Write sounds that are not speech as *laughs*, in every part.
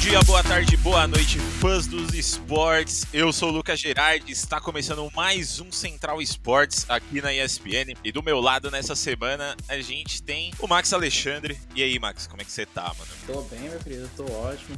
dia, boa tarde, boa noite, fãs dos esportes. Eu sou o Lucas Gerardi, está começando mais um Central Esportes aqui na ESPN. E do meu lado nessa semana a gente tem o Max Alexandre. E aí, Max, como é que você tá, mano? Tô bem, meu querido, tô ótimo.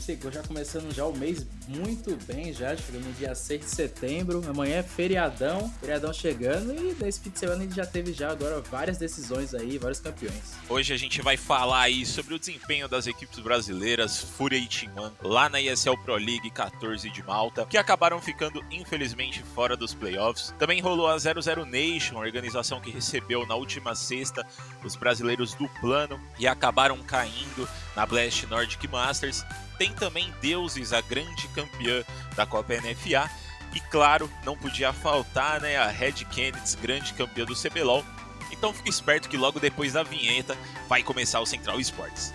Chegou já começando já o mês muito bem, já chegando no dia 6 de setembro. Amanhã é feriadão, feriadão chegando e desse fim de semana a gente já teve já agora várias decisões aí, vários campeões. Hoje a gente vai falar aí sobre o desempenho das equipes brasileiras, Fúria e Timão, lá na ESL Pro League 14 de Malta, que acabaram ficando infelizmente fora dos playoffs. Também rolou a 00 Nation, organização que recebeu na última sexta os brasileiros do plano e acabaram caindo na Blast Nordic Masters. Tem também Deuses, a grande campeã da Copa NFA. E claro, não podia faltar né, a Red Kennedy, grande campeã do CBLOL. Então fique esperto que logo depois da vinheta vai começar o Central Esportes.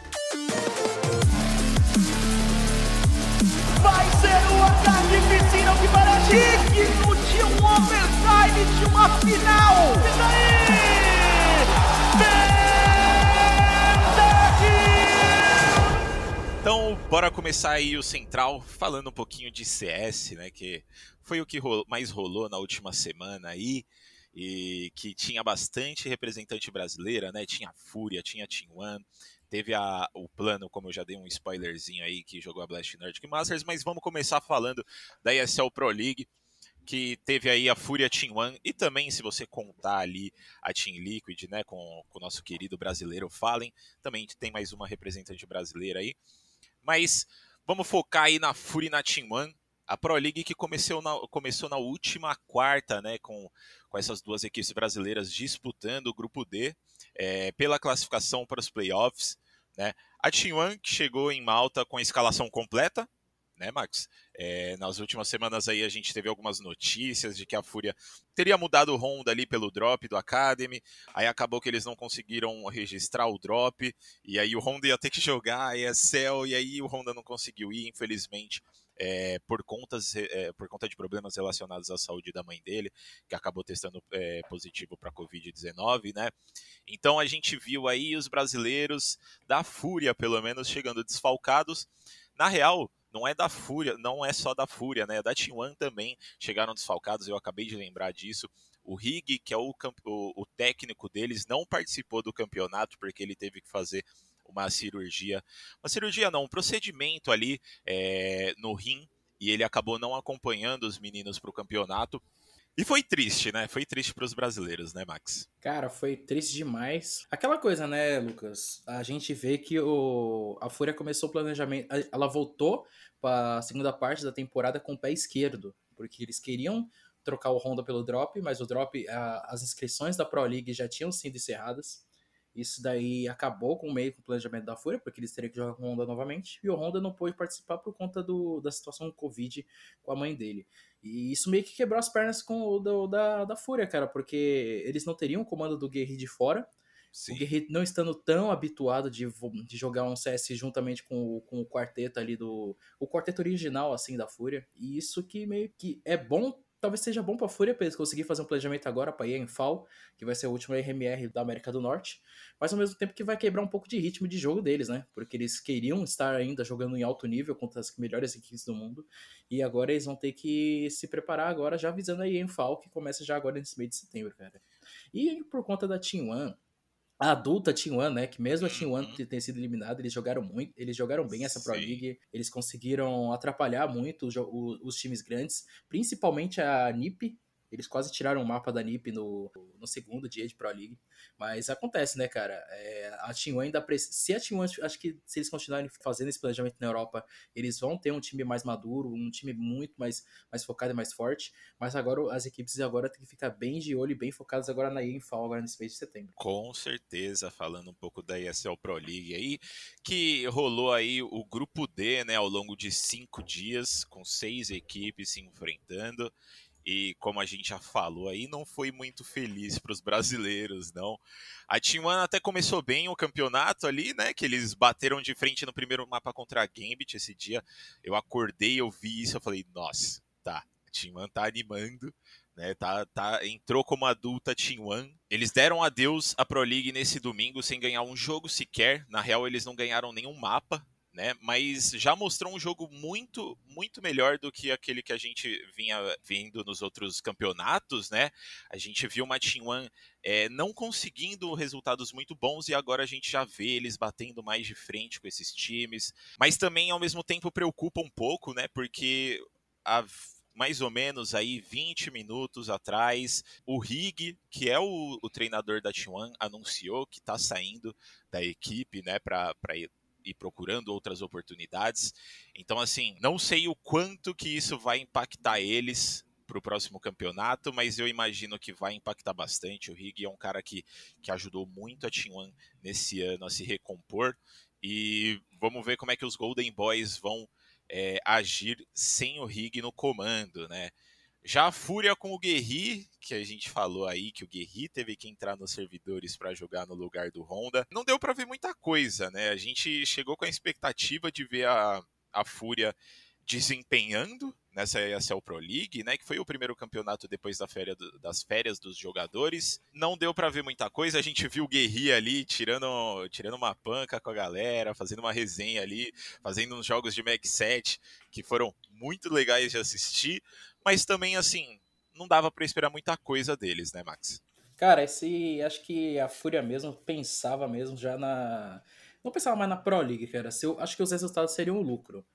Vai ser um ataque piscina que para digno de um overtime de uma final. E daí? Bora começar aí o Central falando um pouquinho de CS, né? Que foi o que mais rolou na última semana aí. E que tinha bastante representante brasileira, né? Tinha Fúria, tinha Team One, teve a, o plano, como eu já dei um spoilerzinho aí, que jogou a Blast Nordic Masters, mas vamos começar falando da ESL Pro League, que teve aí a Fúria Team One, e também, se você contar ali a Team Liquid, né, com, com o nosso querido brasileiro Fallen, também tem mais uma representante brasileira aí. Mas vamos focar aí na Fury na Team One, a Pro League que começou na, começou na última quarta, né, com, com essas duas equipes brasileiras disputando o grupo D é, pela classificação para os playoffs. Né? A Team One que chegou em Malta com a escalação completa, né, Max? É, nas últimas semanas aí a gente teve algumas notícias de que a Fúria teria mudado o Honda ali pelo drop do Academy, aí acabou que eles não conseguiram registrar o drop, e aí o Honda ia ter que jogar a ESL, e aí o Honda não conseguiu ir, infelizmente. É, por, contas, é, por conta de problemas relacionados à saúde da mãe dele, que acabou testando é, positivo para Covid-19, né? Então a gente viu aí os brasileiros da Fúria, pelo menos, chegando desfalcados. Na real, não é da Fúria, não é só da Fúria, né? É da T1 também chegaram desfalcados, eu acabei de lembrar disso. O Rig, que é o, o, o, técnico deles, não participou do campeonato porque ele teve que fazer uma cirurgia. Uma cirurgia não, um procedimento ali é, no rim e ele acabou não acompanhando os meninos para o campeonato. E foi triste, né? Foi triste para os brasileiros, né, Max? Cara, foi triste demais. Aquela coisa, né, Lucas? A gente vê que o... a Fúria começou o planejamento. Ela voltou para a segunda parte da temporada com o pé esquerdo, porque eles queriam trocar o Honda pelo drop, mas o drop, a... as inscrições da Pro League já tinham sido encerradas. Isso daí acabou com o meio com o planejamento da Fúria, porque eles teriam que jogar com o Honda novamente, e o Honda não pôde participar por conta do, da situação Covid com a mãe dele. E isso meio que quebrou as pernas com o do, da, da Fúria, cara, porque eles não teriam o comando do Guerri de fora. Sim. O Guerri não estando tão habituado de, de jogar um CS juntamente com, o, com o quarteto ali do. O quarteto original, assim, da Fúria. E isso que meio que é bom talvez seja bom para a Fúria para eles conseguir fazer um planejamento agora para ir em FAL, que vai ser o último RMR da América do Norte, mas ao mesmo tempo que vai quebrar um pouco de ritmo de jogo deles, né? Porque eles queriam estar ainda jogando em alto nível contra as melhores equipes do mundo, e agora eles vão ter que se preparar agora já visando aí em que começa já agora nesse mês de setembro, cara. E por conta da Team One, a adulta Team One, né? Que mesmo a Team One uhum. ter sido eliminada, eles jogaram muito, eles jogaram bem essa Pro Sim. League, eles conseguiram atrapalhar muito os, os, os, times grandes, principalmente a NiP, eles quase tiraram o mapa da NiP no, no segundo dia de Pro League. Mas acontece, né, cara? É, a Team ainda precisa. Se a Team acho que se eles continuarem fazendo esse planejamento na Europa, eles vão ter um time mais maduro, um time muito mais, mais focado e mais forte. Mas agora as equipes agora têm que ficar bem de olho e bem focadas agora na ENFAL, agora nesse mês de setembro. Com certeza, falando um pouco da ESL Pro League aí, que rolou aí o grupo D, né, ao longo de cinco dias, com seis equipes se enfrentando e como a gente já falou aí, não foi muito feliz para os brasileiros, não. A Team One até começou bem o campeonato ali, né? Que eles bateram de frente no primeiro mapa contra a Gambit esse dia. Eu acordei, eu vi isso, eu falei, nossa, tá, a Team One tá animando, né? Tá, tá, entrou como adulta Team One. Eles deram adeus à Pro League nesse domingo sem ganhar um jogo sequer. Na real, eles não ganharam nenhum mapa né? Mas já mostrou um jogo muito, muito melhor do que aquele que a gente vinha vendo nos outros campeonatos, né? A gente viu uma T1 é, não conseguindo resultados muito bons e agora a gente já vê eles batendo mais de frente com esses times. Mas também, ao mesmo tempo, preocupa um pouco, né? Porque a mais ou menos aí 20 minutos atrás, o Rig, que é o, o treinador da T1, anunciou que está saindo da equipe, né, para e procurando outras oportunidades. Então, assim, não sei o quanto que isso vai impactar eles para o próximo campeonato, mas eu imagino que vai impactar bastante. O Rig é um cara que, que ajudou muito a T1 nesse ano a se recompor. E vamos ver como é que os Golden Boys vão é, agir sem o Rig no comando, né? Já a Fúria com o Guerri, que a gente falou aí que o Guerri teve que entrar nos servidores para jogar no lugar do Honda, não deu para ver muita coisa, né? A gente chegou com a expectativa de ver a, a Fúria desempenhando nessa ESL Pro League, né, que foi o primeiro campeonato depois da féria do, das férias dos jogadores. Não deu para ver muita coisa, a gente viu o Guerri ali tirando, tirando uma panca com a galera, fazendo uma resenha ali, fazendo uns jogos de Mag 7 que foram muito legais de assistir, mas também, assim, não dava para esperar muita coisa deles, né, Max? Cara, esse. Acho que a Fúria mesmo pensava mesmo já na. Não pensava mais na Pro League, cara. Eu, acho que os resultados seriam um lucro.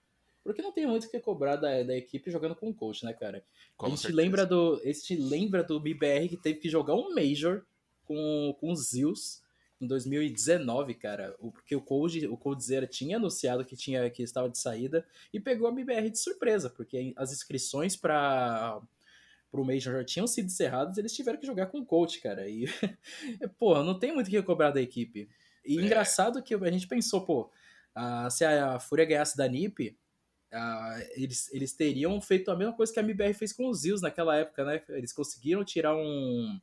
Porque não tem muito o que cobrar da, da equipe jogando com o coach, né, cara? Com a gente certeza. lembra do. A gente lembra do BBR que teve que jogar um Major com, com os Zeus em 2019, cara, porque o Cold, o Coldzera tinha anunciado que tinha que estava de saída e pegou a BBR de surpresa, porque as inscrições para o Major já tinham sido encerradas, eles tiveram que jogar com o coach, cara. E *laughs* pô, não tem muito o que cobrar da equipe. E é. engraçado que a gente pensou, pô, a, se a Fúria ganhasse da NiP, eles, eles teriam feito a mesma coisa que a MBR fez com os Zeus naquela época, né? Eles conseguiram tirar um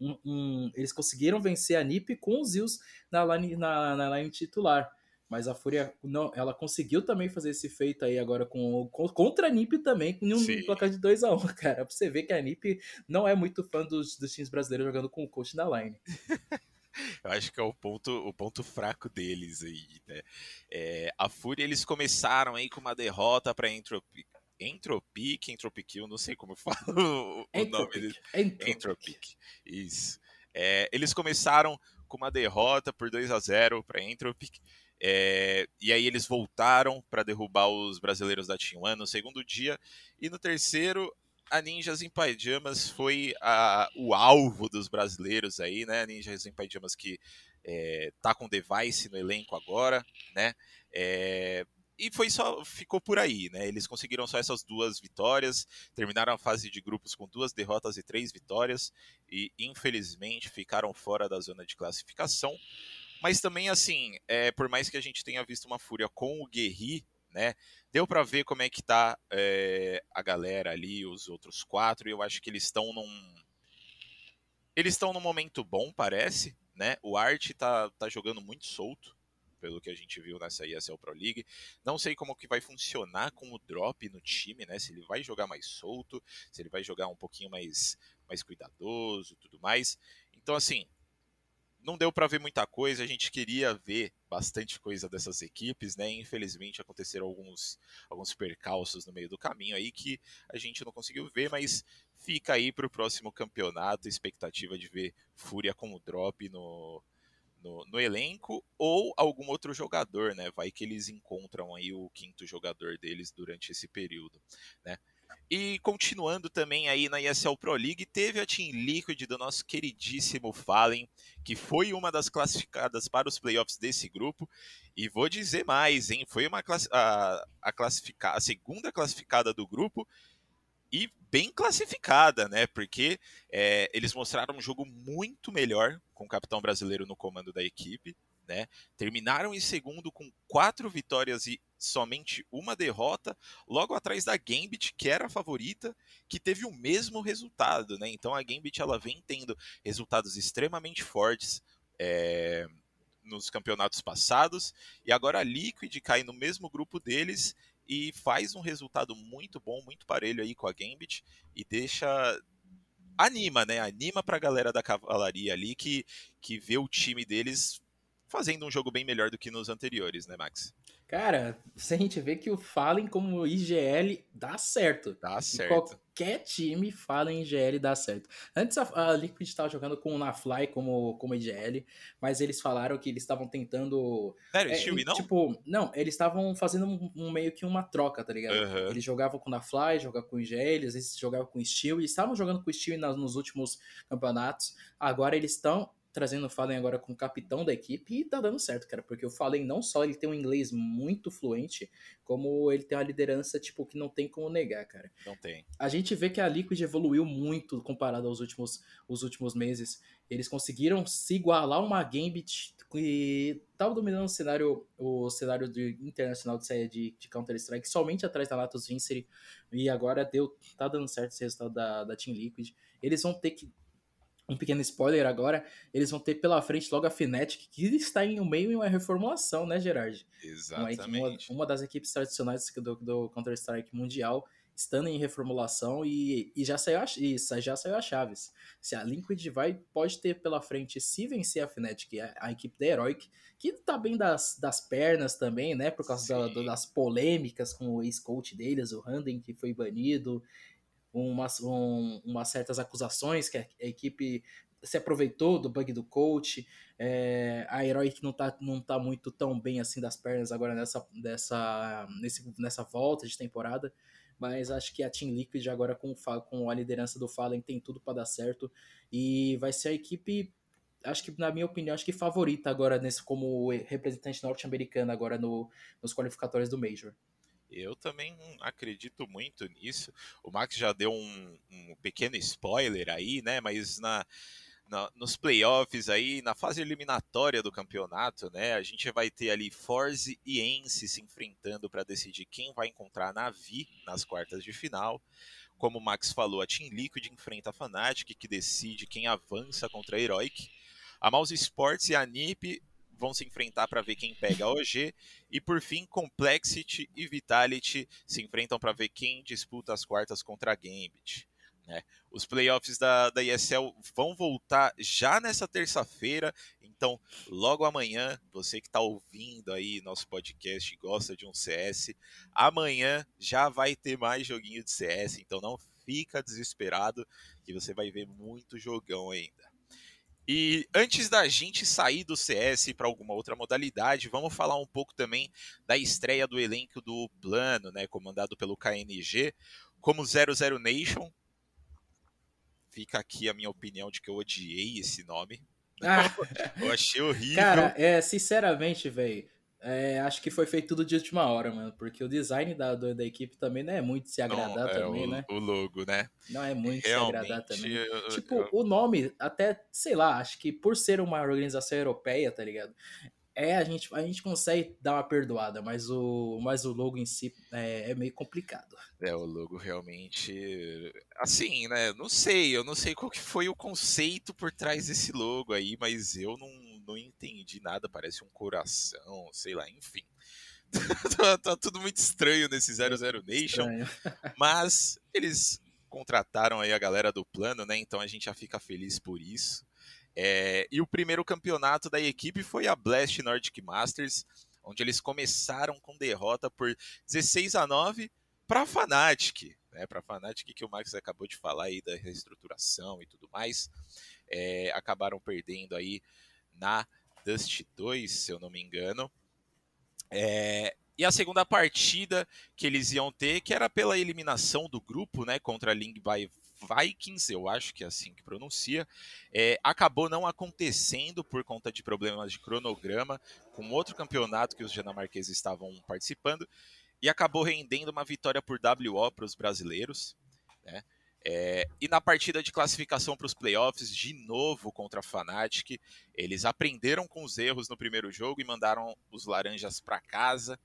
um, um, eles conseguiram vencer a NiP com os Zeus na line, na, na line titular. Mas a Fúria, não, ela conseguiu também fazer esse feito aí agora com, com contra a NiP também, com um placar de 2 a 1 um, *laughs* cara. Pra você ver que a NiP não é muito fã dos, dos times brasileiros jogando com o coach na line. *laughs* Eu acho que é o ponto, o ponto fraco deles aí, né? É, a Fúria, eles começaram aí com uma derrota para Entropy, Entropic, Entropic, eu não sei como *laughs* eu falo o nome dele. Entropic. Isso. É, eles começaram com uma derrota por 2 a 0 para Entropic. É, e aí eles voltaram para derrubar os brasileiros da Team One no segundo dia. E no terceiro, a Ninjas em Pajamas foi a, o alvo dos brasileiros aí, né? A Ninjas em Pajamas que é, tá com device no elenco agora, né? É, e foi só ficou por aí, né? Eles conseguiram só essas duas vitórias, terminaram a fase de grupos com duas derrotas e três vitórias e infelizmente ficaram fora da zona de classificação. Mas também assim, é, por mais que a gente tenha visto uma fúria com o Guerri, né? Deu para ver como é que tá é, a galera ali, os outros quatro. E eu acho que eles estão num eles estão num momento bom, parece, né? O Art tá, tá jogando muito solto pelo que a gente viu nessa ESL Pro League. Não sei como que vai funcionar com o drop no time, né? Se ele vai jogar mais solto, se ele vai jogar um pouquinho mais, mais cuidadoso tudo mais. Então, assim, não deu para ver muita coisa, a gente queria ver bastante coisa dessas equipes, né? Infelizmente aconteceram alguns, alguns percalços no meio do caminho aí que a gente não conseguiu ver, mas fica aí para o próximo campeonato, expectativa de ver Fúria com o drop no, no, no, elenco ou algum outro jogador, né? Vai que eles encontram aí o quinto jogador deles durante esse período, né? E continuando também aí na ESL Pro League, teve a Team Liquid do nosso queridíssimo Fallen, que foi uma das classificadas para os playoffs desse grupo. E vou dizer mais, hein? Foi uma a, a, classifica, a segunda classificada do grupo e bem classificada, né? Porque é, eles mostraram um jogo muito melhor com o capitão brasileiro no comando da equipe, né? Terminaram em segundo com quatro vitórias e somente uma derrota, logo atrás da Gambit, que era a favorita, que teve o mesmo resultado, né? Então a Gambit ela vem tendo resultados extremamente fortes. É, nos campeonatos passados e agora a Liquid cai no mesmo grupo deles e faz um resultado muito bom, muito parelho aí com a Gambit e deixa anima, né? Anima pra galera da cavalaria ali que, que vê o time deles fazendo um jogo bem melhor do que nos anteriores, né, Max? Cara, se a gente vê que o Fallen como IGL dá certo. Dá certo. Qualquer time Fallen IGL dá certo. Antes a, a Liquid estava jogando com o Nafly como, como IGL, mas eles falaram que eles estavam tentando. Sério, é, não? Tipo, não, eles estavam fazendo um, um, meio que uma troca, tá ligado? Uhum. Eles jogavam com o Nafly, jogavam com o IGL, às vezes jogavam com o Steel, e estavam jogando com o Steel nos últimos campeonatos. Agora eles estão trazendo o Fallen agora como capitão da equipe e tá dando certo, cara, porque o Fallen não só ele tem um inglês muito fluente, como ele tem uma liderança, tipo, que não tem como negar, cara. Não tem. A gente vê que a Liquid evoluiu muito comparado aos últimos, os últimos meses. Eles conseguiram se igualar uma Gambit que tava dominando o cenário, o cenário de, internacional de, de, de Counter-Strike somente atrás da Latus Vincere e agora deu, tá dando certo esse resultado da, da Team Liquid. Eles vão ter que um pequeno spoiler agora, eles vão ter pela frente logo a Fnatic, que está em um meio em uma reformulação, né, Gerard? Exatamente. Uma, uma das equipes tradicionais do, do Counter-Strike mundial, estando em reformulação e, e já, saiu a, e já saiu a Chaves. Se a Liquid vai, pode ter pela frente, se vencer a Fnatic, a, a equipe da Heroic, que tá bem das, das pernas também, né, por causa da, das polêmicas com o ex-coach deles, o Handen, que foi banido, umas, um, umas certas acusações que a, a, equipe se aproveitou do bug do coach. É, a Heroic não tá, não tá muito tão bem assim das pernas agora nessa, dessa, nesse, nessa volta de temporada. Mas acho que a Team Liquid agora com, com a liderança do Fallen tem tudo para dar certo. E vai ser a equipe acho que, na minha opinião, acho que favorita agora nesse como representante norte-americano agora no, nos qualificatórios do Major. Eu também acredito muito nisso. O Max já deu um, um pequeno spoiler aí, né? Mas na, na, nos playoffs aí, na fase eliminatória do campeonato, né? A gente vai ter ali Forze e Ence se enfrentando para decidir quem vai encontrar na Vi nas quartas de final. Como o Max falou, a Team Liquid enfrenta a Fnatic, que decide quem avança contra a Heroic. A Mouse Sports e a NiP vão se enfrentar para ver quem pega a OG. E por fim, Complexity e Vitality se enfrentam para ver quem disputa as quartas contra a Gambit. Né? Os playoffs da, da ESL vão voltar já nessa terça-feira, então logo amanhã, você que está ouvindo aí nosso podcast e gosta de um CS, amanhã já vai ter mais joguinho de CS, então não fica desesperado que você vai ver muito jogão ainda. E antes da gente sair do CS para alguma outra modalidade, vamos falar um pouco também da estreia do elenco do Plano, né, comandado pelo KNG, como 00 Nation. Fica aqui a minha opinião de que eu odiei esse nome. Ah. *laughs* eu achei horrível. Cara, é, sinceramente, velho, é, acho que foi feito tudo de última hora, mano. Porque o design da, da equipe também não é muito se agradar não, é também, o, né? O logo, né? Não é muito Realmente, se agradar também. Eu, tipo, eu... o nome, até, sei lá, acho que por ser uma organização europeia, tá ligado? É, a gente, a gente consegue dar uma perdoada, mas o, mas o logo em si é, é, meio complicado. É, o logo realmente. Assim, né? Não sei, eu não sei qual que foi o conceito por trás desse logo aí, mas eu não, não entendi nada. Parece um coração, sei lá, enfim. *laughs* tá, tá, tudo muito estranho nesse 00 Nation. *laughs* mas eles contrataram aí a galera do plano, né? Então a gente já fica feliz por isso. É, e o primeiro campeonato da equipe foi a Blast Nordic Masters, onde eles começaram com derrota por 16 a 9 para a Fnatic. Né, para a Fnatic, que o Max acabou de falar aí da reestruturação e tudo mais. É, acabaram perdendo aí na Dust 2, se eu não me engano. É, e a segunda partida que eles iam ter, que era pela eliminação do grupo, né, contra a Ling by Vikings, eu acho que é assim que pronuncia, é, acabou não acontecendo por conta de problemas de cronograma com outro campeonato que os dinamarqueses estavam participando e acabou rendendo uma vitória por WO para os brasileiros. Né? É, e na partida de classificação para os playoffs, de novo contra a Fnatic, eles aprenderam com os erros no primeiro jogo e mandaram os laranjas para casa.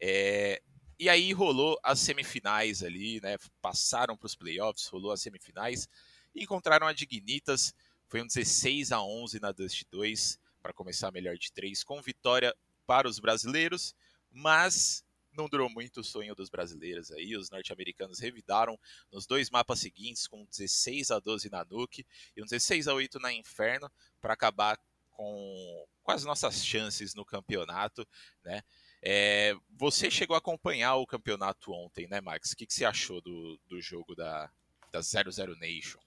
É, e aí rolou as semifinais ali, né? Passaram para os playoffs, rolou as semifinais e encontraram a Dignitas. Foi um 16 a 11 na Dust 2 para começar melhor de três, com vitória para os brasileiros, mas não durou muito o sonho dos brasileiros aí. Os norte-americanos revidaram nos dois mapas seguintes com 16 a 12 na Nuke e um 16 a 8 na Inferno para acabar com, com as nossas chances no campeonato, né? É, você chegou a acompanhar o campeonato ontem, né, Max? O que, que você achou do, do jogo da, da 00 Nation?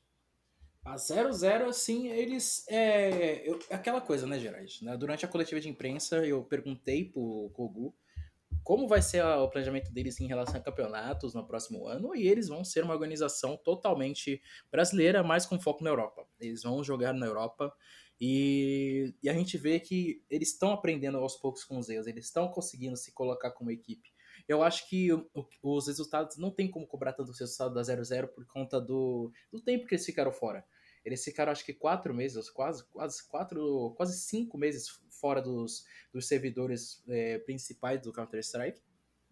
A 0-0, assim, eles. É, eu, aquela coisa, né, Gerard? Né? Durante a coletiva de imprensa, eu perguntei pro Kogu como vai ser o planejamento deles em relação a campeonatos no próximo ano, e eles vão ser uma organização totalmente brasileira, mas com foco na Europa. Eles vão jogar na Europa e, e a gente vê que eles estão aprendendo aos poucos com os erros, eles estão conseguindo se colocar como equipe. Eu acho que os resultados não tem como cobrar tanto o resultado da 0-0 por conta do, do tempo que eles ficaram fora. Eles ficaram, acho que, quatro meses, quase, quase quatro, quase cinco meses fora dos, dos servidores é, principais do Counter-Strike.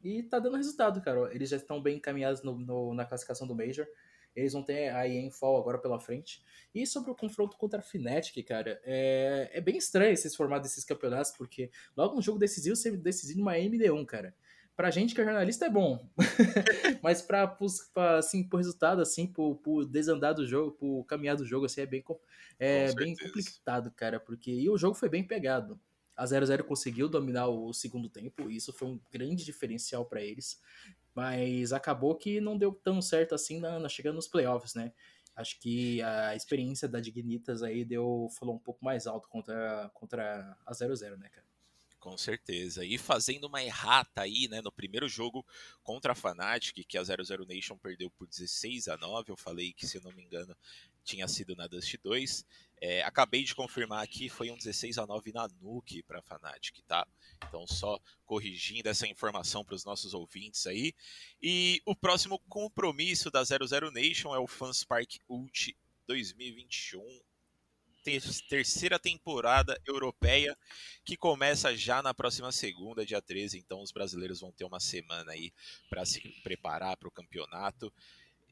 E tá dando resultado, cara. Eles já estão bem encaminhados no, no, na classificação do Major. Eles vão ter a EM Fall agora pela frente. E sobre o confronto contra a Fnatic, cara, é, é bem estranho esses formatos desses campeonatos, porque logo um jogo decisivo você decide uma MD1, cara pra gente que é jornalista é bom. *laughs* Mas pra, pra, assim, pro resultado, assim, pro, pro desandar do jogo, pro caminhar do jogo, assim, é bem, é bem complicado, cara. Porque e o jogo foi bem pegado. A 0-0 conseguiu dominar o segundo tempo, e isso foi um grande diferencial para eles. Mas acabou que não deu tão certo assim na, na, chegando nos playoffs, né? Acho que a experiência da Dignitas aí deu, falou um pouco mais alto contra, contra a 0-0, né, cara? Com certeza. E fazendo uma errata aí, né, no primeiro jogo contra a Fnatic, que a 00 Nation perdeu por 16 a 9, eu falei que, se não me engano, tinha sido na Dust 2. É, acabei de confirmar aqui, foi um 16 a 9 na Nuke para a Fnatic, tá? Então, só corrigindo essa informação para os nossos ouvintes aí. E o próximo compromisso da 00 Nation é o Fanspark Ult 2021 terceira temporada europeia que começa já na próxima segunda, dia 13. Então os brasileiros vão ter uma semana aí para se preparar para o campeonato.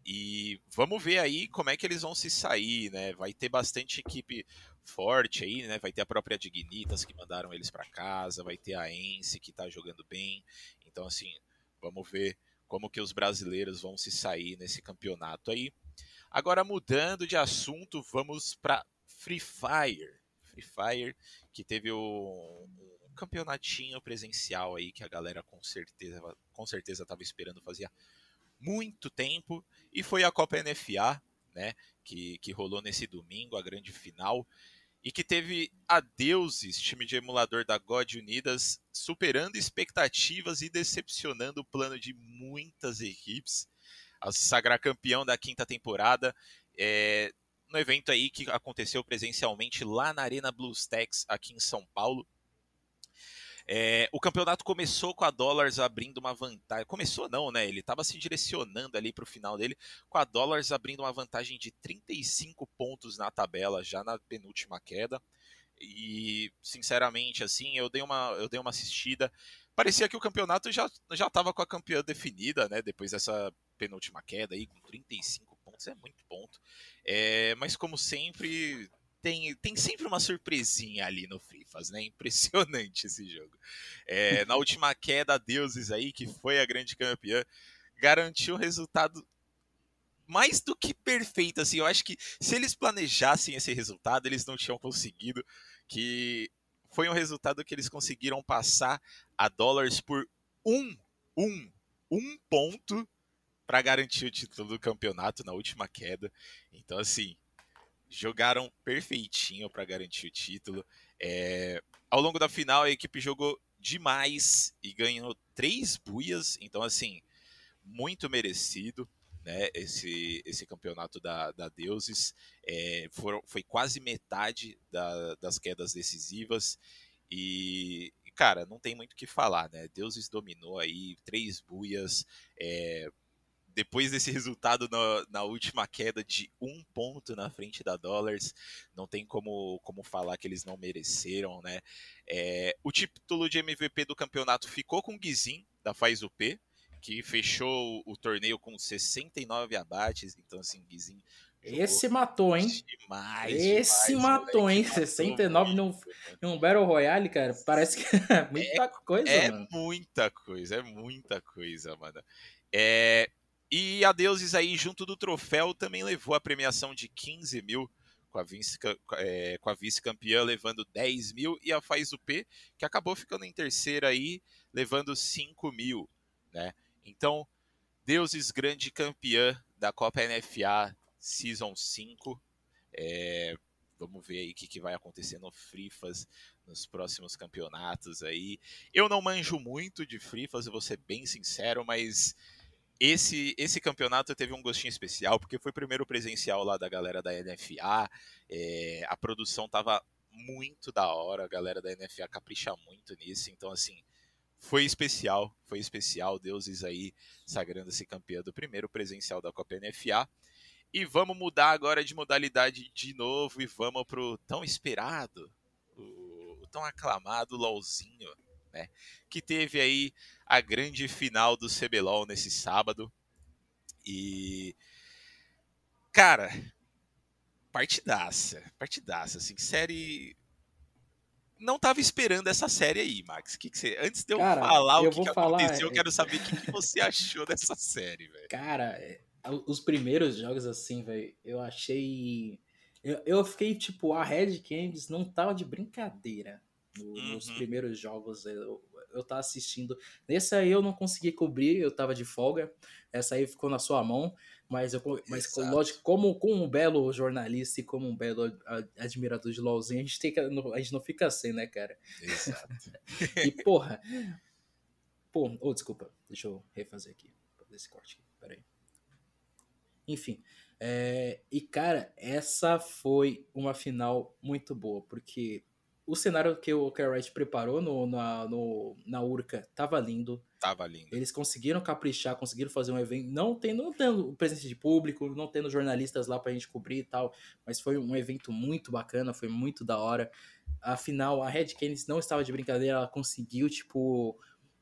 E vamos ver aí como é que eles vão se sair, né? Vai ter bastante equipe forte aí, né? Vai ter a própria Dignitas que mandaram eles para casa, vai ter a Ence que tá jogando bem. Então assim, vamos ver como que os brasileiros vão se sair nesse campeonato aí. Agora mudando de assunto, vamos para Free Fire. Free Fire, que teve um, um campeonatinho presencial aí que a galera com certeza com certeza estava esperando fazia muito tempo e foi a Copa NFA, né, que, que rolou nesse domingo, a grande final, e que teve a Deuses, time de emulador da God Unidas, superando expectativas e decepcionando o plano de muitas equipes. Ao se sagrar campeão da quinta temporada, é, no evento aí que aconteceu presencialmente lá na Arena BluesTex, aqui em São Paulo. É, o campeonato começou com a Dollars abrindo uma vantagem. Começou não, né? Ele estava se direcionando ali para o final dele, com a Dollars abrindo uma vantagem de 35 pontos na tabela, já na penúltima queda. E, sinceramente, assim, eu dei uma, eu dei uma assistida. Parecia que o campeonato já estava com a campeã definida, né? Depois dessa penúltima queda aí, com 35 pontos, é muito ponto. É, mas como sempre, tem, tem sempre uma surpresinha ali no Frifas, né? *laughs* Impressionante esse jogo. É, na última queda, Deuses aí, que foi a grande campeã, garantiu um resultado mais do que perfeito, assim, eu acho que se eles planejassem esse resultado, eles não tinham conseguido, que foi um resultado que eles conseguiram passar a dólares por um, um, um ponto para garantir o título do campeonato na última queda. Então, assim, jogaram perfeitinho para garantir o título. É... Ao longo da final, a equipe jogou demais e ganhou três buias. Então, assim, muito merecido. Né, esse, esse campeonato da, da Deuses é, foram, foi quase metade da, das quedas decisivas e, cara, não tem muito o que falar, né? Deuses dominou aí três buias, é, depois desse resultado na, na, última queda de um ponto na frente da Dollars, não tem como, como falar que eles não mereceram, né? É, o título de MVP do campeonato ficou com o Guizin, da Faz UP, que fechou o torneio com 69 abates, então assim, Guizin esse matou, hein? Demais, Esse demais, matou, moleque, hein? 69 num, num Battle Royale, cara. Parece que *laughs* é muita é, coisa, é mano. É muita coisa, é muita coisa, mano. É, e a Deuses aí, junto do troféu, também levou a premiação de 15 mil com a vice, é, com a vice-campeã levando 10 mil, e a Faz P, que acabou ficando em terceira aí, levando 5 mil, né? Então, Deuses grande campeã da Copa NFA Season 5. É, vamos ver aí o que, que vai acontecer no Frifas nos próximos campeonatos aí. Eu não manjo muito de Frifas, vou ser bem sincero, mas esse, esse campeonato teve um gostinho especial, porque foi o primeiro presencial lá da galera da NFA. É, a produção tava muito da hora, a galera da NFA capricha muito nisso, então assim, foi especial, foi especial, deuses aí sagrando-se campeã do primeiro presencial da Copa NFA. E vamos mudar agora de modalidade de novo e vamos pro tão esperado, o, o tão aclamado LOLzinho, né? Que teve aí a grande final do CBLOL nesse sábado. E. Cara, partidaça, partidaça, assim, série. Não tava esperando essa série aí, Max. Que que você... Antes de eu Cara, falar eu o que, que falar... aconteceu, eu quero saber o que, que você *laughs* achou dessa série, velho. Cara, é, os primeiros jogos, assim, velho, eu achei. Eu, eu fiquei tipo, a Red Candies não tava de brincadeira no, uhum. nos primeiros jogos. Eu, eu tava assistindo. Nesse aí eu não consegui cobrir, eu tava de folga. Essa aí ficou na sua mão. Mas, eu, mas lógico, como, como um belo jornalista e como um belo admirador de LOLzinho, a gente, tem que, a gente não fica assim, né, cara? Exato. *laughs* e, porra. Pô, oh, desculpa, deixa eu refazer aqui. Esse corte aqui, peraí. Enfim. É, e, cara, essa foi uma final muito boa, porque o cenário que o Carrot preparou no, na, no, na Urca tava lindo. Tava lindo. Eles conseguiram caprichar, conseguiram fazer um evento, não tendo, não tendo presença de público, não tendo jornalistas lá pra gente cobrir e tal, mas foi um evento muito bacana, foi muito da hora. Afinal, a Red Canids não estava de brincadeira, ela conseguiu, tipo,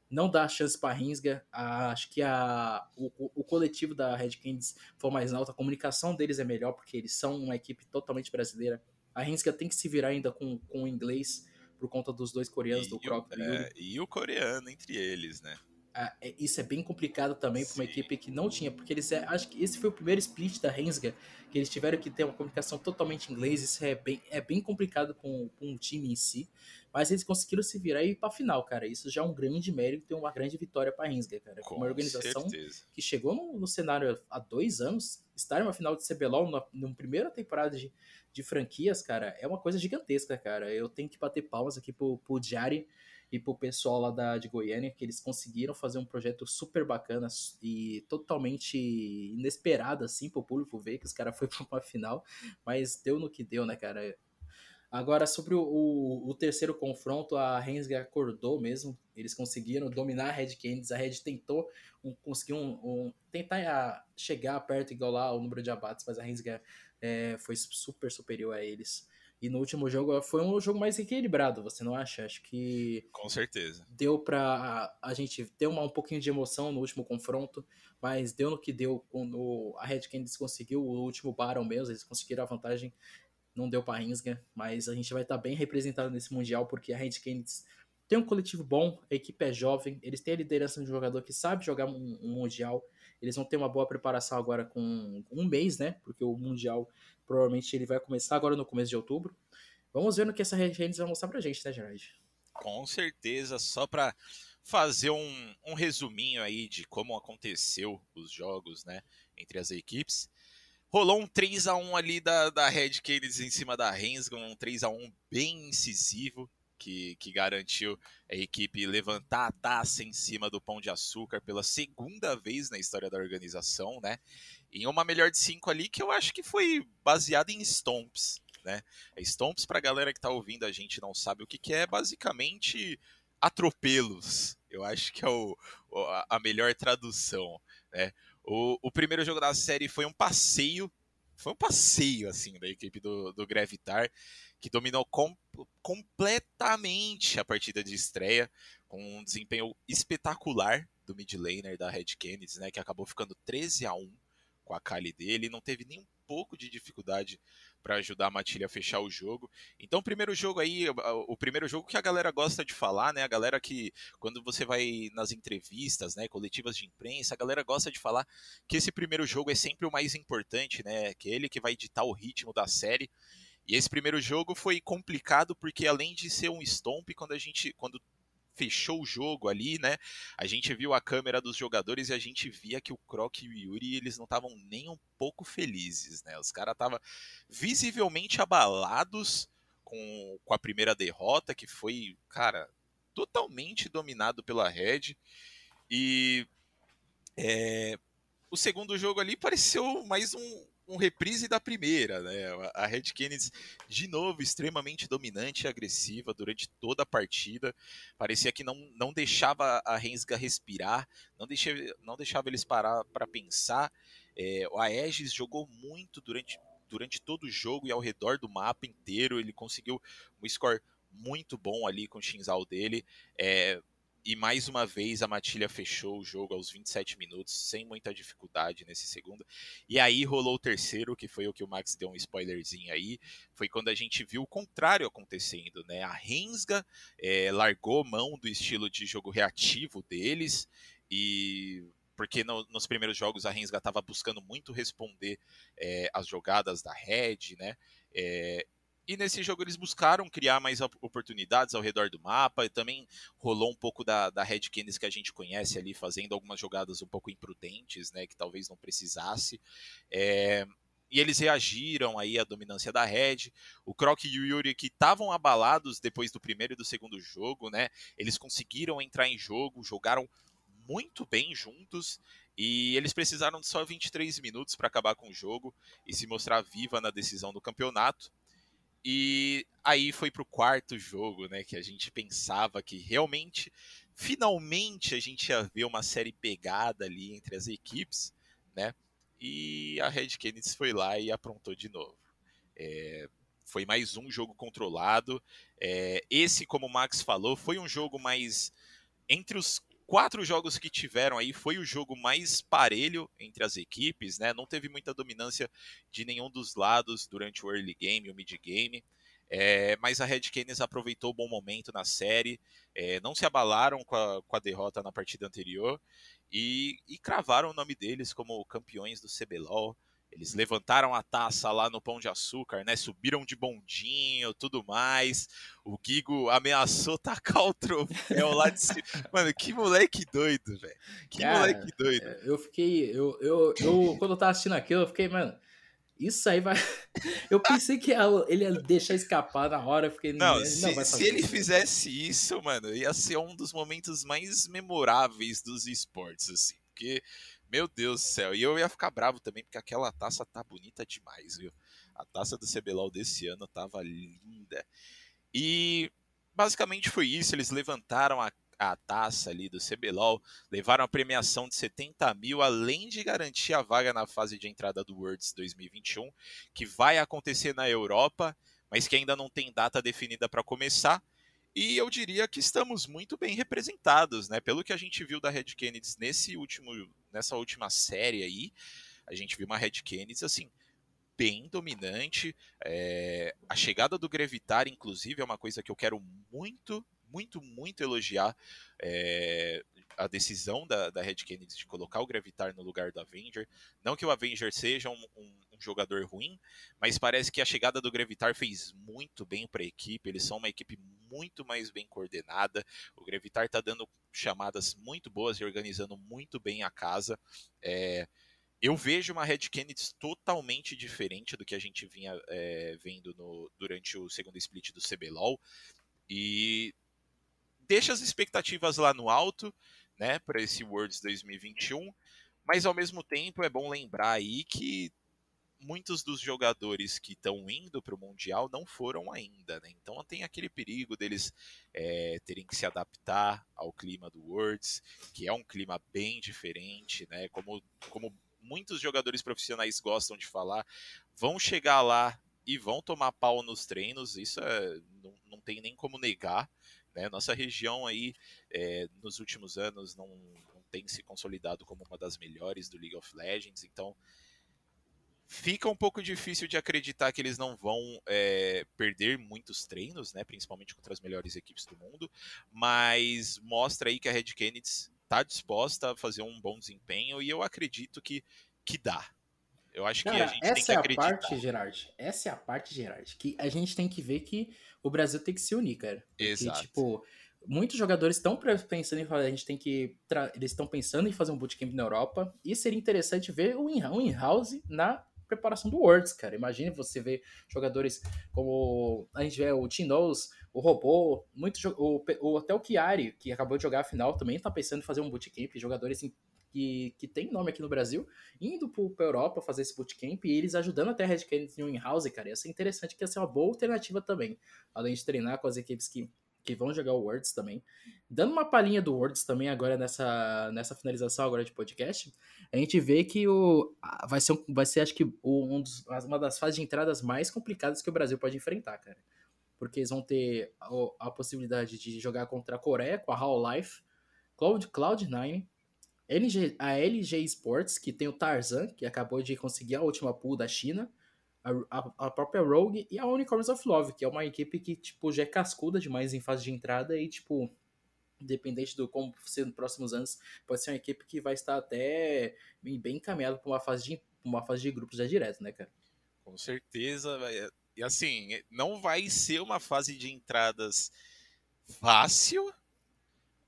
não dar chance para Rinsga. acho que a, o, o, coletivo da Red Canids foi mais alto, a comunicação deles é melhor, porque eles são uma equipe totalmente brasileira a Renska tem que se virar ainda com, com o inglês por conta dos dois coreanos, e do Croc e, é, e o coreano entre eles, né? Ah, é, isso é bem complicado também para uma equipe que não tinha, porque eles é, acho que esse foi o primeiro split da Rensga, que eles tiveram que ter uma comunicação totalmente em inglês, isso é bem, é bem complicado com, com o time em si, mas eles conseguiram se virar e ir para final, cara. Isso já é um grande mérito e uma grande vitória para a Rensga, cara. Com uma organização certeza. que chegou no, no, cenário há dois anos, estar em uma final de CBLOL na, na primeira temporada de, de franquias, cara, é uma coisa gigantesca, cara. Eu tenho que bater palmas aqui pro, pro Diari e pro pessoal lá da, de Goiânia, que eles conseguiram fazer um projeto super bacana e totalmente inesperado, assim, pro público ver que os caras foram *laughs* pra uma final, mas deu no que deu, né, cara? Agora, sobre o, o, o terceiro confronto, a Rensga acordou mesmo, eles conseguiram dominar a Red Candies, a Red tentou um, conseguir um, um tentar ah, chegar perto igual lá o número de abates, mas a Rensga é, foi super superior a eles. E no último jogo foi um jogo mais equilibrado, você não acha? Acho que. Com certeza. Deu pra a, a gente ter uma, um pouquinho de emoção no último confronto, mas deu no que deu quando a Red Canids conseguiu o último Baron mesmo, eles conseguiram a vantagem. Não deu pra Rinsga, mas a gente vai estar tá bem representado nesse Mundial, porque a Red Canids tem um coletivo bom, a equipe é jovem, eles têm a liderança de um jogador que sabe jogar um, um Mundial. Eles vão ter uma boa preparação agora com um mês, né? Porque o Mundial Provavelmente ele vai começar agora no começo de outubro. Vamos ver no que essa Regens vai mostrar pra gente, né, Gerard? Com certeza, só para fazer um, um resuminho aí de como aconteceu os jogos, né, entre as equipes. Rolou um 3 a 1 ali da, da Red Canids em cima da Rensga, um 3 a 1 bem incisivo, que, que, garantiu a equipe levantar a taça em cima do Pão de Açúcar pela segunda vez na história da organização, né? em uma melhor de cinco ali que eu acho que foi baseada em Stomps, né? Stomps, pra galera que tá ouvindo a gente não sabe o que, que é, basicamente atropelos. Eu acho que é o, a melhor tradução, né? O, o primeiro jogo da série foi um passeio, foi um passeio, assim, da equipe do, do Gravitar, que dominou com, completamente a partida de estreia, com um desempenho espetacular do mid laner da Red Kennedy, né, que acabou ficando 13 a 1 com a Kali dele, não teve nem um pouco de dificuldade para ajudar a Matilha a fechar o jogo. Então, o primeiro jogo aí, o primeiro jogo que a galera gosta de falar, né? A galera que, quando você vai nas entrevistas, né, coletivas de imprensa, a galera gosta de falar que esse primeiro jogo é sempre o mais importante, né? Que é ele que vai ditar o ritmo da série. E esse primeiro jogo foi complicado porque além de ser um stomp, quando a gente quando fechou o jogo ali, né? A gente viu a câmera dos jogadores e a gente via que o Croc e o Yuri, eles não estavam nem um pouco felizes, né? Os caras estavam visivelmente abalados com, com a primeira derrota, que foi, cara, totalmente dominado pela Red. E é, o segundo jogo ali pareceu mais um, um reprise da primeira, né? A Red Kennedy, de novo, extremamente dominante e agressiva durante toda a partida. Parecia que não, não deixava a Rensga respirar, não deixava, não deixava eles parar para pensar. É, o Aegis jogou muito durante, durante todo o jogo e ao redor do mapa inteiro. Ele conseguiu um score muito bom ali com o Shinzal dele. É, e mais uma vez a Matilha fechou o jogo aos 27 minutos, sem muita dificuldade nesse segundo. E aí rolou o terceiro, que foi o que o Max deu um spoilerzinho aí. Foi quando a gente viu o contrário acontecendo, né? A Rensga é, largou mão do estilo de jogo reativo deles e porque no, nos primeiros jogos a Rensga estava buscando muito responder é, as jogadas da Red, né? É, e nesse jogo eles buscaram criar mais oportunidades ao redor do mapa. E também rolou um pouco da, da Red Canids que a gente conhece ali, fazendo algumas jogadas um pouco imprudentes, né? Que talvez não precisasse. É, e eles reagiram aí à dominância da Red. O Croc e o Yuri, que estavam abalados depois do primeiro e do segundo jogo, né? Eles conseguiram entrar em jogo, jogaram muito bem juntos. E eles precisaram de só 23 minutos para acabar com o jogo e se mostrar viva na decisão do campeonato. E aí foi pro quarto jogo, né? Que a gente pensava que realmente, finalmente, a gente ia ver uma série pegada ali entre as equipes, né? E a Red Kennedy foi lá e aprontou de novo. É, foi mais um jogo controlado. É, esse, como o Max falou, foi um jogo mais. Entre os quatro jogos que tiveram aí foi o jogo mais parelho entre as equipes, né? Não teve muita dominância de nenhum dos lados durante o early game, o mid game. É, mas a Red Canids aproveitou o bom momento na série, é, não se abalaram com a, com a, derrota na partida anterior e, e cravaram o nome deles como campeões do CBLOL. Eles levantaram a taça lá no Pão de Açúcar, né? Subiram de bondinho, tudo mais. O Gigo ameaçou tacar o troféu lá de cima. *laughs* Mano, que moleque doido, velho. Que Cara, moleque doido. É, eu fiquei. Eu, eu, eu, quando eu tava assistindo aquilo, eu fiquei, mano. Isso aí vai. *laughs* Eu pensei que ele ia deixar escapar na hora. Eu fiquei, não, não se, se ele fizesse isso, mano, ia ser um dos momentos mais memoráveis dos esportes, assim. Porque meu Deus do céu. E eu ia ficar bravo também, porque aquela taça tá bonita demais, viu? A taça do CBLOL desse ano tava linda. E basicamente foi isso. Eles levantaram a, a taça ali do CBLOL, levaram a premiação de 70 mil, além de garantir a vaga na fase de entrada do Worlds 2021, que vai acontecer na Europa, mas que ainda não tem data definida para começar. E eu diria que estamos muito bem representados, né? Pelo que a gente viu da Red Kennedy nesse último, nessa última série aí, a gente viu uma Red Kennedy assim bem dominante. É... a chegada do Grevitar, inclusive, é uma coisa que eu quero muito, muito, muito elogiar. É a decisão da, da Red Kennedy de colocar o Gravitar no lugar do Avenger. Não que o Avenger seja um, um, um jogador ruim, mas parece que a chegada do Gravitar fez muito bem para a equipe. Eles são uma equipe muito mais bem coordenada. O Gravitar está dando chamadas muito boas e organizando muito bem a casa. É, eu vejo uma Red Kennedy totalmente diferente do que a gente vinha é, vendo no, durante o segundo split do CBLOL. E deixa as expectativas lá no alto né, para esse Worlds 2021, mas ao mesmo tempo é bom lembrar aí que muitos dos jogadores que estão indo para o Mundial não foram ainda, né? Então tem aquele perigo deles é, terem que se adaptar ao clima do Worlds, que é um clima bem diferente, né? Como, como muitos jogadores profissionais gostam de falar, vão chegar lá e vão tomar pau nos treinos, isso é, não, não tem nem como negar. Né? Nossa região aí, é, nos últimos anos, não, não tem se consolidado como uma das melhores do League of Legends, então fica um pouco difícil de acreditar que eles não vão é, perder muitos treinos, né, principalmente contra as melhores equipes do mundo, mas mostra aí que a Red Kennedy está disposta a fazer um bom desempenho e eu acredito que, que dá. Eu acho Cara, que a gente essa tem que é a acreditar. parte, Gerard. Essa é a parte, Gerard, que a gente tem que ver que o Brasil tem que se unir, cara. Porque, Exato. tipo, muitos jogadores estão pensando em fazer, a gente tem que. Eles estão pensando em fazer um bootcamp na Europa. E seria interessante ver o in- o in-house na preparação do Worlds, cara. Imagine você ver jogadores como. A gente vê o Knowles, o Robô, muito, o, o, até o Chiari, que acabou de jogar a final, também tá pensando em fazer um bootcamp. Jogadores em- que, que tem nome aqui no Brasil, indo pro, pra Europa fazer esse bootcamp e eles ajudando até a Red Canids no in-house, cara. Ia ser interessante, que ia ser uma boa alternativa também. Além de treinar com as equipes que, que vão jogar o Worlds também. Dando uma palhinha do Worlds também agora nessa, nessa finalização agora de podcast, a gente vê que o, vai, ser, vai ser, acho que, um dos, uma das fases de entradas mais complicadas que o Brasil pode enfrentar, cara. Porque eles vão ter a, a possibilidade de jogar contra a Coreia, com a Half-Life, Cloud, Cloud9, LG, a LG Sports, que tem o Tarzan, que acabou de conseguir a última pool da China, a, a- a própria Rogue e a Unicorns of Love, que é uma equipe que, tipo, já é cascuda demais em fase de entrada e, tipo, independente do como ser nos próximos anos, pode ser uma equipe que vai estar até bem, encaminhada para uma fase de uma fase de grupos já direto, né, cara? Com certeza. vai- E assim, não vai ser uma fase de entradas fácil,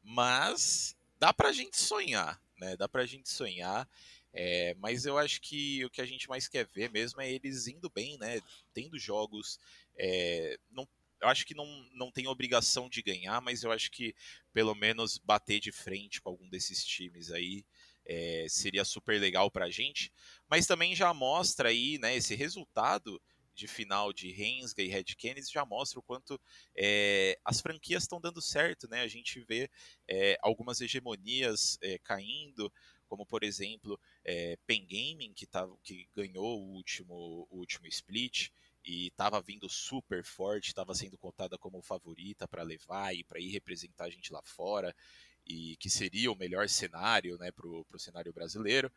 mas dá pra gente sonhar, né? Dá pra gente sonhar. É, mas eu acho que o que a gente mais quer ver mesmo é eles indo bem, né? Tendo jogos. é, não, eu acho que não, não tem obrigação de ganhar, mas eu acho que pelo menos bater de frente com algum desses times aí é, seria super legal pra gente. Mas também já mostra aí, né, esse resultado de final de Rensga e Red Canids já mostra o quanto é, as franquias estão dando certo, né? A gente vê é, algumas hegemonias é, caindo, como por exemplo é, Pen Gaming, que, tá, que ganhou o último, o último split e estava vindo super forte, estava sendo contada como favorita para levar e para ir representar a gente lá fora, e que seria o melhor cenário né, para o cenário brasileiro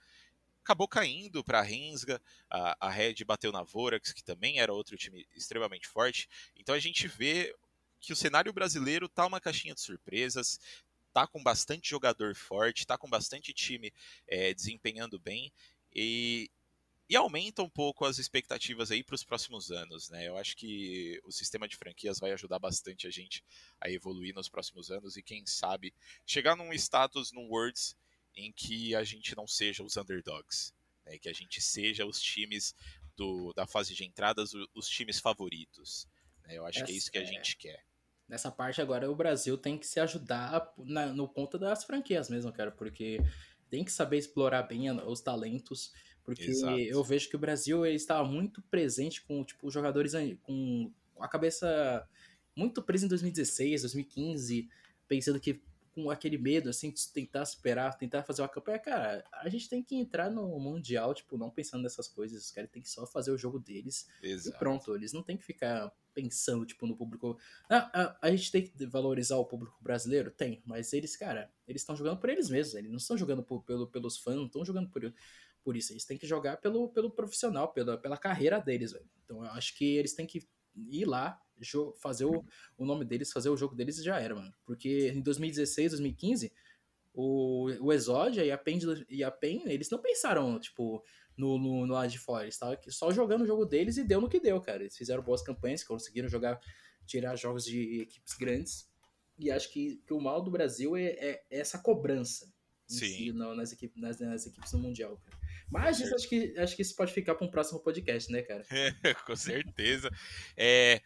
acabou caindo para a Rensga, a, Red bateu na Vorax, que também era outro time extremamente forte. Então a gente vê que o cenário brasileiro tá uma caixinha de surpresas, tá com bastante jogador forte, tá com bastante time é, desempenhando bem e, e aumenta um pouco as expectativas aí para os próximos anos, né? Eu acho que o sistema de franquias vai ajudar bastante a gente a evoluir nos próximos anos e quem sabe chegar num status no Worlds em que a gente não seja os underdogs, né? que a gente seja os times do, da fase de entradas, os times favoritos. né? Eu acho que é isso que a Essa- gente quer. Nessa parte agora o Brasil tem que se ajudar na- no ponto das franquias mesmo, cara, porque tem que saber explorar bem os talentos, porque Exato. eu vejo que o Brasil ele está muito presente com tipo jogadores com a cabeça muito presa em 2016, 2015, pensando que com aquele medo assim de tentar superar, tentar fazer uma campanha, cara, a gente tem que entrar no mundial, tipo, não pensando nessas coisas, os caras têm que só fazer o jogo deles e Exato. pronto, eles não tem que ficar pensando, tipo, no público. Ah, a, a gente tem que valorizar o público brasileiro? Tem, mas eles, cara, eles estão jogando por eles mesmos, eles não estão jogando por, pelo, pelos fãs, não estão jogando por, por isso. Eles têm que jogar pelo, pelo profissional, pela, pela carreira deles, velho. Então eu acho que eles têm que ir lá, fazer o, o nome deles, fazer o jogo deles e já era, mano. Porque em 2016, 2015. O, o Exodia e a, PEN, de- e a PEN, eles não pensaram, tipo, no, no, no lado de fora. Eles estavam só jogando o jogo deles e deu no que deu, cara. Eles fizeram boas campanhas, conseguiram jogar, tirar jogos de equipes grandes. E acho que, que o mal do Brasil é, é essa cobrança Sim. si, não, nas, equipes, nas, nas equipes do Mundial, cara. Mas isso, acho, que, acho que isso pode ficar para um próximo podcast, né, cara? *laughs* Com certeza. É,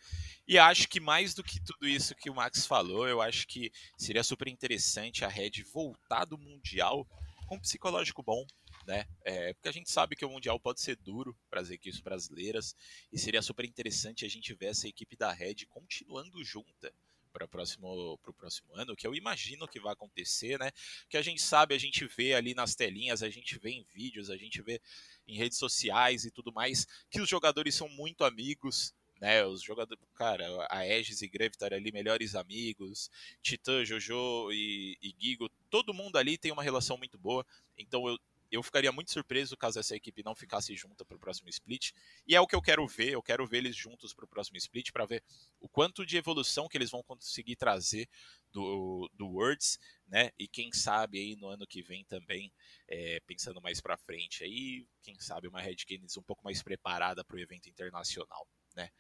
e acho que mais do que tudo isso que o Max falou, eu acho que seria super interessante a Red voltar do Mundial com um psicológico bom. Né? É, porque a gente sabe que o Mundial pode ser duro para as equipes brasileiras e seria super interessante a gente ver essa equipe da Red continuando junta para o próximo, próximo ano, que eu imagino que vai acontecer, né? Que a gente sabe, a gente vê ali nas telinhas, a gente vê em vídeos, a gente vê em redes sociais e tudo mais, que os jogadores são muito amigos, né? Os jogadores, cara, a Aegis e Gravitar ali, melhores amigos, Titã, Jojo e, e Gigo, todo mundo ali tem uma relação muito boa. Então eu eu ficaria muito surpreso caso essa equipe não ficasse junta para o próximo split. E é o que eu quero ver, eu quero ver eles juntos para o próximo split para ver o quanto de evolução que eles vão conseguir trazer do, do Worlds, né? E quem sabe aí no ano que vem também, é, pensando mais para frente aí, quem sabe uma Red Canids um pouco mais preparada para o evento internacional, né?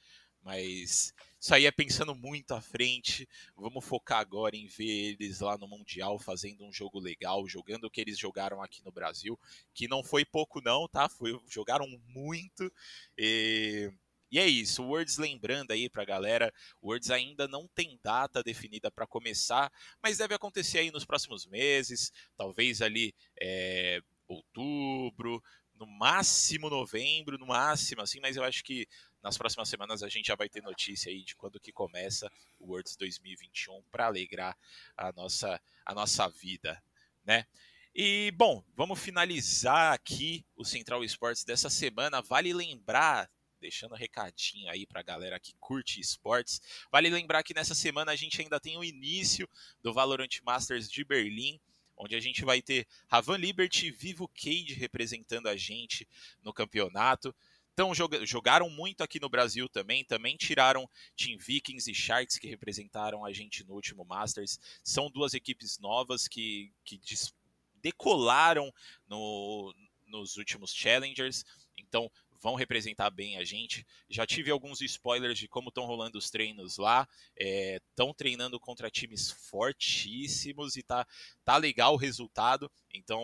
Mas isso aí é pensando muito à frente. Vamos focar agora em ver eles lá no Mundial fazendo um jogo legal, jogando o que eles jogaram aqui no Brasil, que não foi pouco não, tá? Foi, jogaram muito. E, e é isso. Words lembrando aí pra galera, Words ainda não tem data definida para começar, mas deve acontecer aí nos próximos meses, talvez ali é, outubro, no máximo novembro, no máximo assim, mas eu acho que nas próximas semanas a gente já vai ter notícia aí de quando que começa o Worlds 2021 para alegrar a nossa, a nossa vida, né? E bom, vamos finalizar aqui o Central Esportes dessa semana. Vale lembrar, deixando um recadinho aí para a galera que curte esportes, vale lembrar que nessa semana a gente ainda tem o início do Valorant Masters de Berlim onde a gente vai ter Ravan Liberty e Vivo Cage representando a gente no campeonato. Então jogaram muito aqui no Brasil também, também tiraram Team Vikings e Sharks que representaram a gente no último Masters. São duas equipes novas que, que decolaram no, nos últimos Challengers. Então vão representar bem a gente. Já tive alguns spoilers de como estão rolando os treinos lá. Estão é, treinando contra times fortíssimos e tá, tá legal o resultado. Então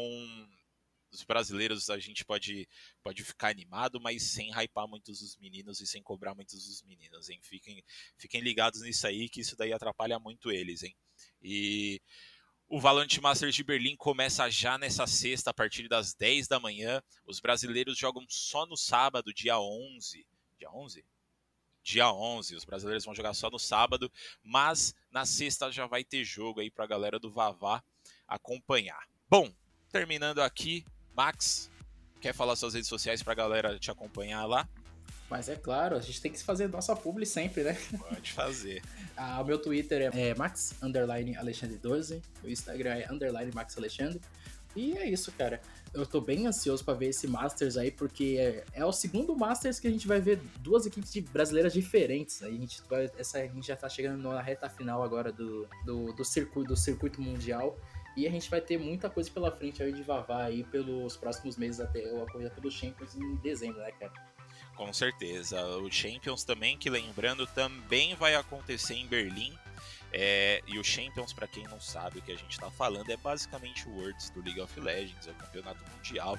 os brasileiros a gente pode, pode ficar animado, mas sem hypar muitos os meninos e sem cobrar muitos os meninos, hein? Fiquem, fiquem ligados nisso aí, que isso daí atrapalha muito eles, hein? E o Valorant Masters de Berlim começa já nessa sexta, a partir das 10 da manhã. Os brasileiros jogam só no sábado, dia 11. Dia 11? Dia 11. Os brasileiros vão jogar só no sábado, mas na sexta já vai ter jogo aí pra galera do Vavá acompanhar. Bom, terminando aqui, Max, quer falar suas redes sociais pra galera te acompanhar lá? Mas é claro, a gente tem que fazer nossa publi sempre, né? Pode fazer. *laughs* ah, o meu Twitter é, é Max underline Alexandre 12, o Instagram é underline Max Alexandre. E é isso, cara. Eu tô bem ansioso para ver esse Masters aí, porque é, é, o segundo Masters que a gente vai ver duas equipes de brasileiras diferentes. Aí a gente, vai, essa, a gente já tá chegando na reta final agora do, do, do, circuito, do circuito mundial. E a gente vai ter muita coisa pela frente aí de Vavá aí pelos próximos meses até a corrida pelos Champions em dezembro, né, cara? Com certeza. O Champions também, que lembrando, também vai acontecer em Berlim. É, e o Champions, para quem não sabe o que a gente está falando, é basicamente o Worlds do League of Legends, é o campeonato mundial,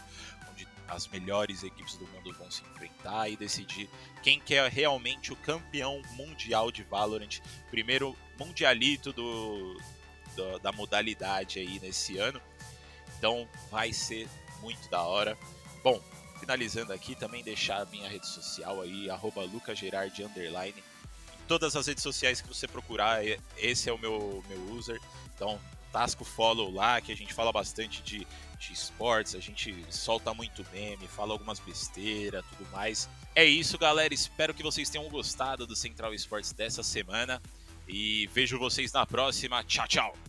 onde as melhores equipes do mundo vão se enfrentar e decidir quem que é realmente o campeão mundial de Valorant, primeiro mundialito do, da, da modalidade aí nesse ano. Então vai ser muito da hora. Bom, finalizando aqui, também deixar a minha rede social aí, arroba underline. Todas as redes sociais que você procurar, esse é o meu, meu user. Então, tasco follow lá, que a gente fala bastante de, de esportes, a gente solta muito meme, fala algumas besteiras, tudo mais. É isso, galera. Espero que vocês tenham gostado do Central Esportes dessa semana. E vejo vocês na próxima. Tchau, tchau!